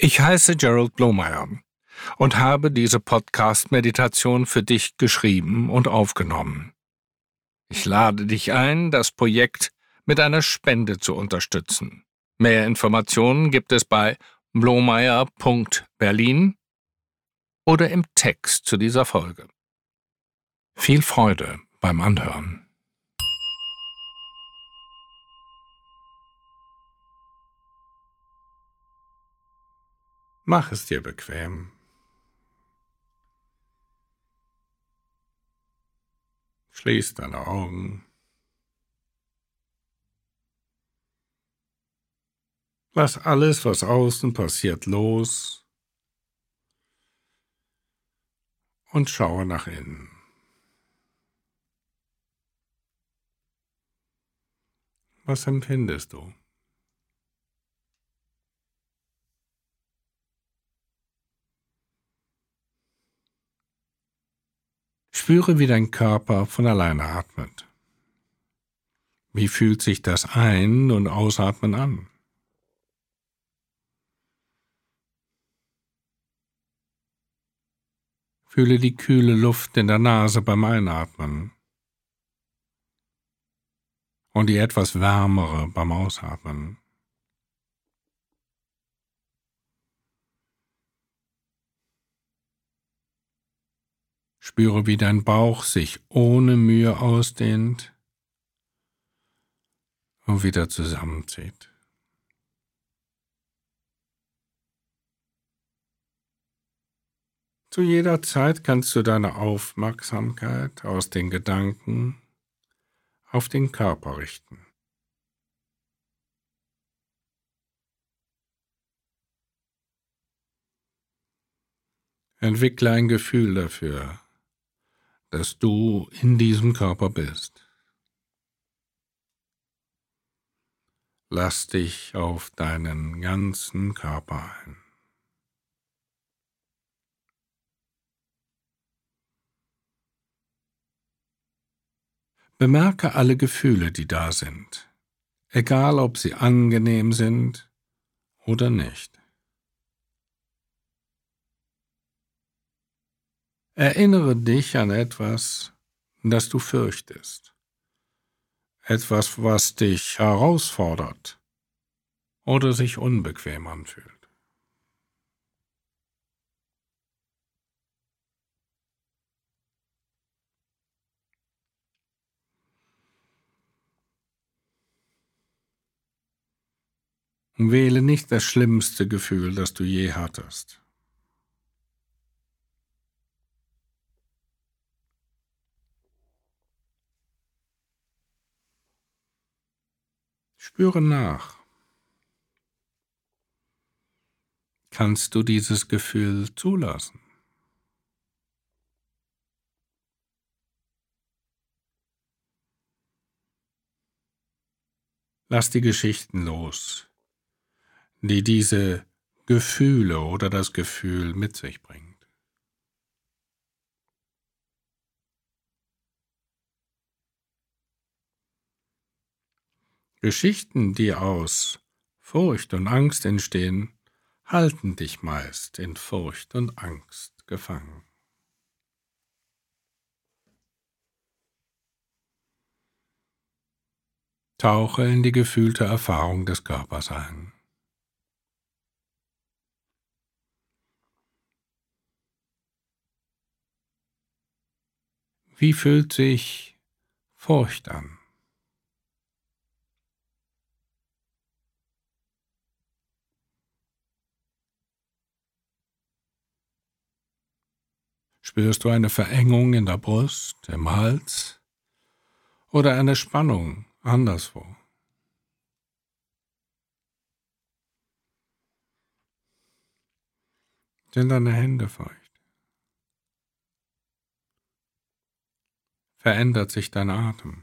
Ich heiße Gerald Blomeyer und habe diese Podcast-Meditation für dich geschrieben und aufgenommen. Ich lade dich ein, das Projekt mit einer Spende zu unterstützen. Mehr Informationen gibt es bei blomeyer.berlin oder im Text zu dieser Folge. Viel Freude beim Anhören. Mach es dir bequem. Schließ deine Augen. Lass alles, was außen passiert, los und schaue nach innen. Was empfindest du? Spüre, wie dein Körper von alleine atmet. Wie fühlt sich das Ein- und Ausatmen an? Fühle die kühle Luft in der Nase beim Einatmen und die etwas wärmere beim Ausatmen. Spüre, wie dein Bauch sich ohne Mühe ausdehnt und wieder zusammenzieht. Zu jeder Zeit kannst du deine Aufmerksamkeit aus den Gedanken auf den Körper richten. Entwickle ein Gefühl dafür, dass du in diesem Körper bist. Lass dich auf deinen ganzen Körper ein. Bemerke alle Gefühle, die da sind, egal ob sie angenehm sind oder nicht. Erinnere dich an etwas, das du fürchtest, etwas, was dich herausfordert oder sich unbequem anfühlt. Wähle nicht das schlimmste Gefühl, das du je hattest. Spüre nach. Kannst du dieses Gefühl zulassen? Lass die Geschichten los, die diese Gefühle oder das Gefühl mit sich bringt. Geschichten, die aus Furcht und Angst entstehen, halten dich meist in Furcht und Angst gefangen. Tauche in die gefühlte Erfahrung des Körpers ein. Wie fühlt sich Furcht an? Spürst du eine Verengung in der Brust, im Hals oder eine Spannung anderswo? Sind deine Hände feucht? Verändert sich dein Atem?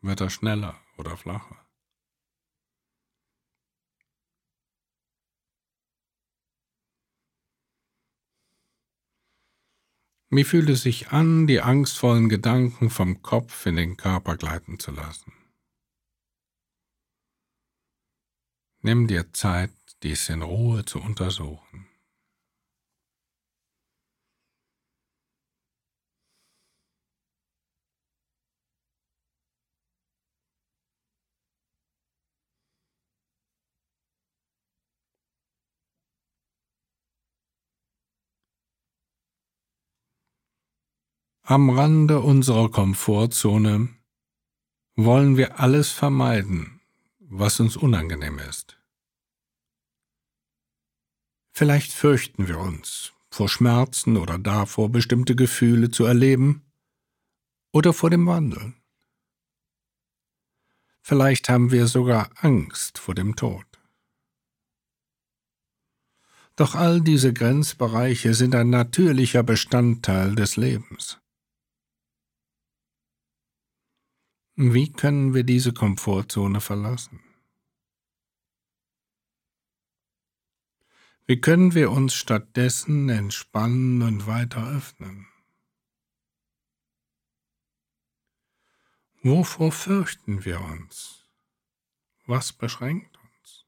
Wird er schneller oder flacher? Wie fühlt es sich an, die angstvollen Gedanken vom Kopf in den Körper gleiten zu lassen? Nimm dir Zeit dies in Ruhe zu untersuchen. Am Rande unserer Komfortzone wollen wir alles vermeiden, was uns unangenehm ist. Vielleicht fürchten wir uns vor Schmerzen oder davor, bestimmte Gefühle zu erleben oder vor dem Wandel. Vielleicht haben wir sogar Angst vor dem Tod. Doch all diese Grenzbereiche sind ein natürlicher Bestandteil des Lebens. Wie können wir diese Komfortzone verlassen? Wie können wir uns stattdessen entspannen und weiter öffnen? Wovor fürchten wir uns? Was beschränkt uns?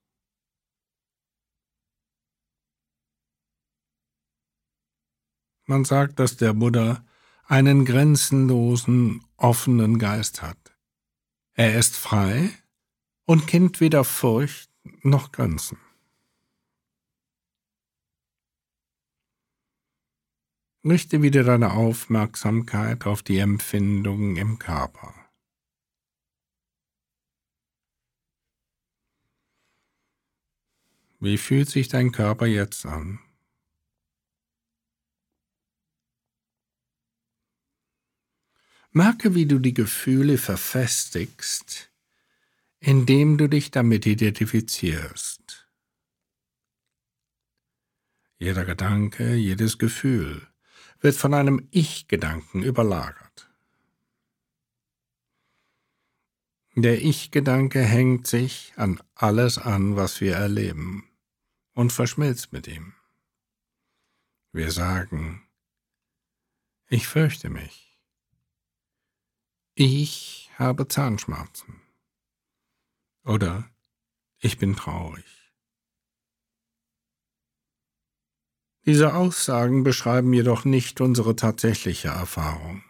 Man sagt, dass der Buddha einen grenzenlosen, offenen Geist hat. Er ist frei und kennt weder Furcht noch Grenzen. Richte wieder deine Aufmerksamkeit auf die Empfindungen im Körper. Wie fühlt sich dein Körper jetzt an? Merke, wie du die Gefühle verfestigst, indem du dich damit identifizierst. Jeder Gedanke, jedes Gefühl wird von einem Ich-Gedanken überlagert. Der Ich-Gedanke hängt sich an alles an, was wir erleben, und verschmilzt mit ihm. Wir sagen, ich fürchte mich. Ich habe Zahnschmerzen. Oder ich bin traurig. Diese Aussagen beschreiben jedoch nicht unsere tatsächliche Erfahrung.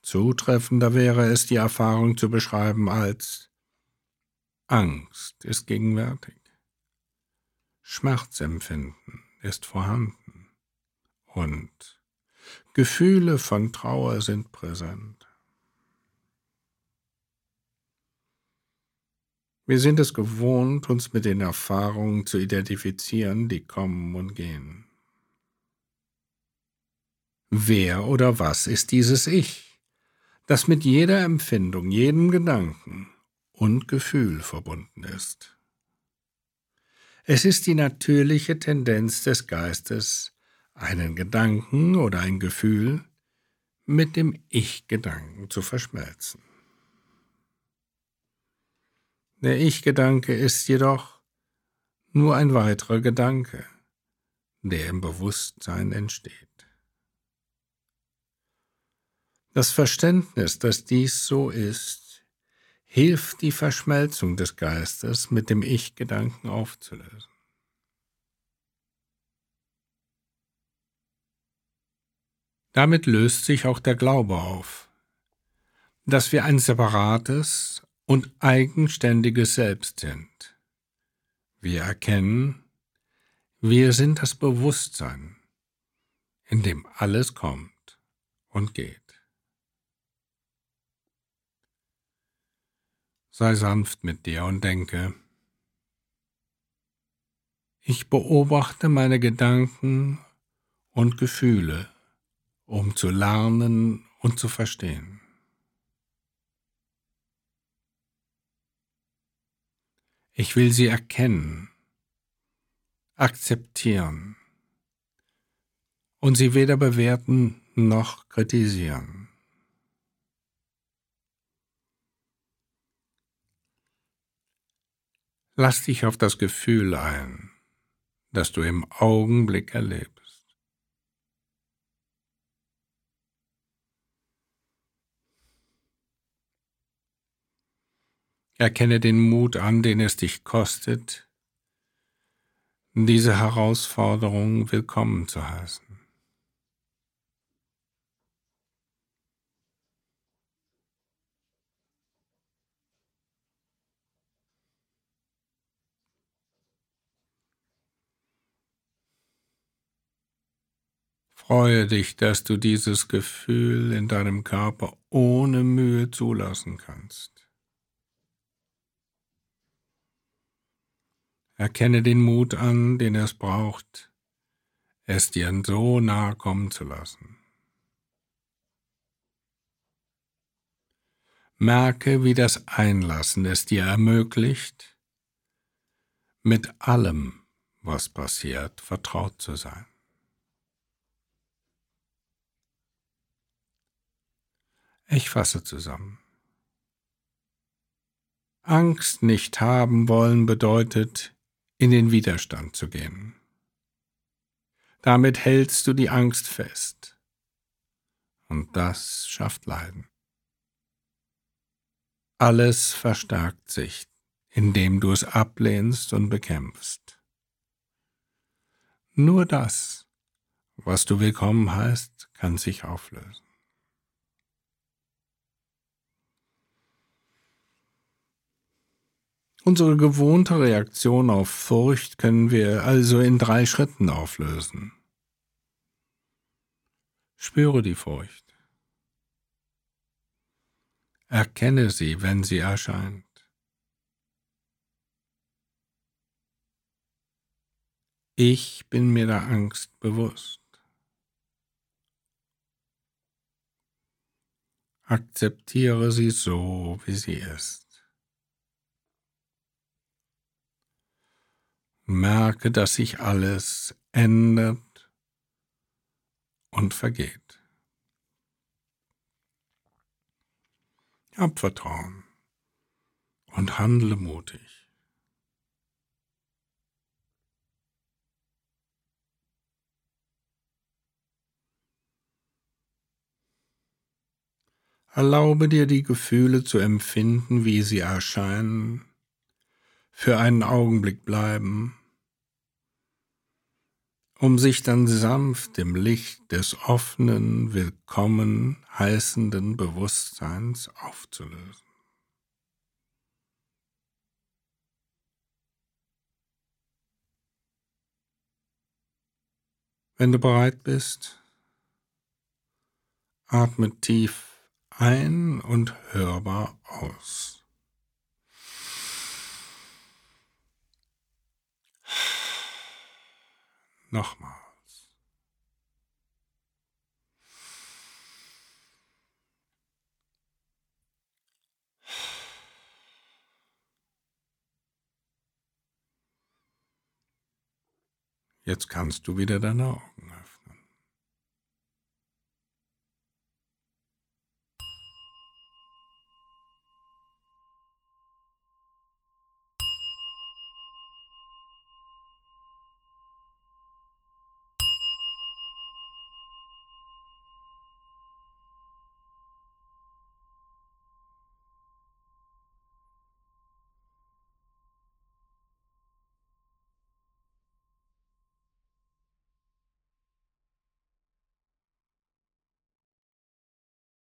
Zutreffender wäre es, die Erfahrung zu beschreiben als Angst ist gegenwärtig. Schmerzempfinden ist vorhanden und Gefühle von Trauer sind präsent. Wir sind es gewohnt, uns mit den Erfahrungen zu identifizieren, die kommen und gehen. Wer oder was ist dieses Ich, das mit jeder Empfindung, jedem Gedanken und Gefühl verbunden ist? Es ist die natürliche Tendenz des Geistes, einen Gedanken oder ein Gefühl mit dem Ich-Gedanken zu verschmelzen. Der Ich-Gedanke ist jedoch nur ein weiterer Gedanke, der im Bewusstsein entsteht. Das Verständnis, dass dies so ist, hilft die Verschmelzung des Geistes mit dem Ich-Gedanken aufzulösen. Damit löst sich auch der Glaube auf, dass wir ein separates, und eigenständiges Selbst sind. Wir erkennen, wir sind das Bewusstsein, in dem alles kommt und geht. Sei sanft mit dir und denke, ich beobachte meine Gedanken und Gefühle, um zu lernen und zu verstehen. Ich will sie erkennen, akzeptieren und sie weder bewerten noch kritisieren. Lass dich auf das Gefühl ein, das du im Augenblick erlebst. Erkenne den Mut an, den es dich kostet, diese Herausforderung willkommen zu heißen. Freue dich, dass du dieses Gefühl in deinem Körper ohne Mühe zulassen kannst. Erkenne den Mut an, den es braucht, es dir so nahe kommen zu lassen. Merke, wie das Einlassen es dir ermöglicht, mit allem, was passiert, vertraut zu sein. Ich fasse zusammen. Angst nicht haben wollen bedeutet, in den Widerstand zu gehen. Damit hältst du die Angst fest. Und das schafft Leiden. Alles verstärkt sich, indem du es ablehnst und bekämpfst. Nur das, was du willkommen heißt, kann sich auflösen. Unsere gewohnte Reaktion auf Furcht können wir also in drei Schritten auflösen. Spüre die Furcht. Erkenne sie, wenn sie erscheint. Ich bin mir der Angst bewusst. Akzeptiere sie so, wie sie ist. Merke, dass sich alles ändert und vergeht. Hab Vertrauen und handle mutig. Erlaube dir die Gefühle zu empfinden, wie sie erscheinen, für einen Augenblick bleiben um sich dann sanft im Licht des offenen, willkommen heißenden Bewusstseins aufzulösen. Wenn du bereit bist, atme tief ein und hörbar aus. Nochmals. Jetzt kannst du wieder deine Augen